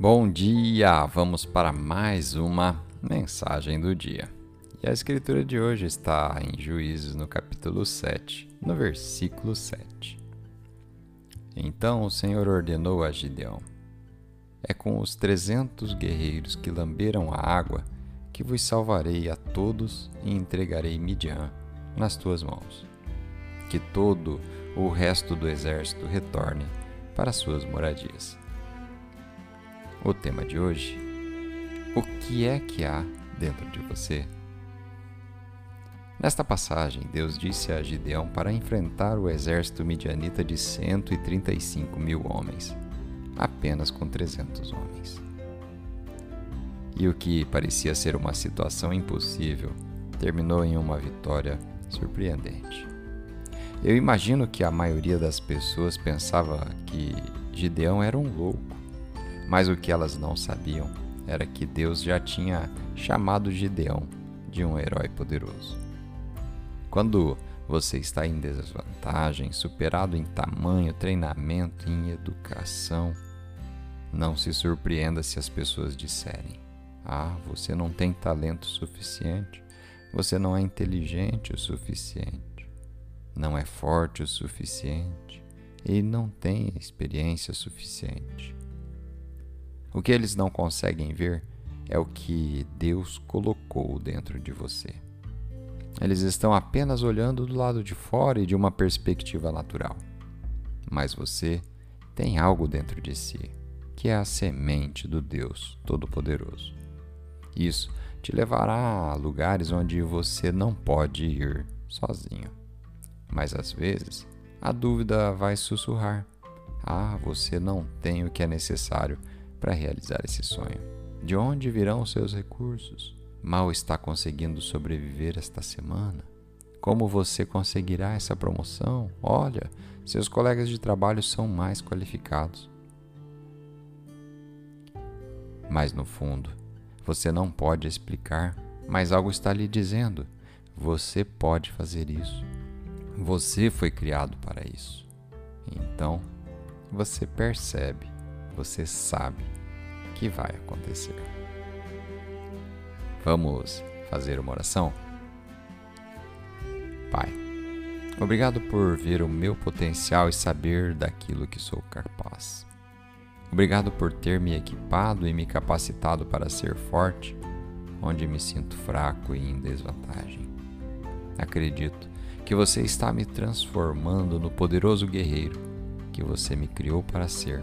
Bom dia! Vamos para mais uma mensagem do dia. E a escritura de hoje está em Juízes, no capítulo 7, no versículo 7. Então o Senhor ordenou a Gideão: É com os trezentos guerreiros que lamberam a água que vos salvarei a todos e entregarei Midian nas tuas mãos. Que todo o resto do exército retorne para suas moradias. O tema de hoje: O que é que há dentro de você? Nesta passagem, Deus disse a Gideão para enfrentar o exército midianita de 135 mil homens, apenas com 300 homens. E o que parecia ser uma situação impossível terminou em uma vitória surpreendente. Eu imagino que a maioria das pessoas pensava que Gideão era um louco mas o que elas não sabiam era que Deus já tinha chamado Gideão de um herói poderoso. Quando você está em desvantagem, superado em tamanho, treinamento, em educação, não se surpreenda se as pessoas disserem: Ah, você não tem talento suficiente, você não é inteligente o suficiente, não é forte o suficiente e não tem experiência suficiente. O que eles não conseguem ver é o que Deus colocou dentro de você. Eles estão apenas olhando do lado de fora e de uma perspectiva natural. Mas você tem algo dentro de si, que é a semente do Deus Todo-Poderoso. Isso te levará a lugares onde você não pode ir sozinho. Mas às vezes a dúvida vai sussurrar: Ah, você não tem o que é necessário para realizar esse sonho? De onde virão os seus recursos? Mal está conseguindo sobreviver esta semana? Como você conseguirá essa promoção? Olha, seus colegas de trabalho são mais qualificados. Mas no fundo, você não pode explicar, mas algo está lhe dizendo: você pode fazer isso. Você foi criado para isso. Então, você percebe você sabe que vai acontecer. Vamos fazer uma oração? Pai, obrigado por ver o meu potencial e saber daquilo que sou capaz. Obrigado por ter me equipado e me capacitado para ser forte onde me sinto fraco e em desvantagem. Acredito que você está me transformando no poderoso guerreiro que você me criou para ser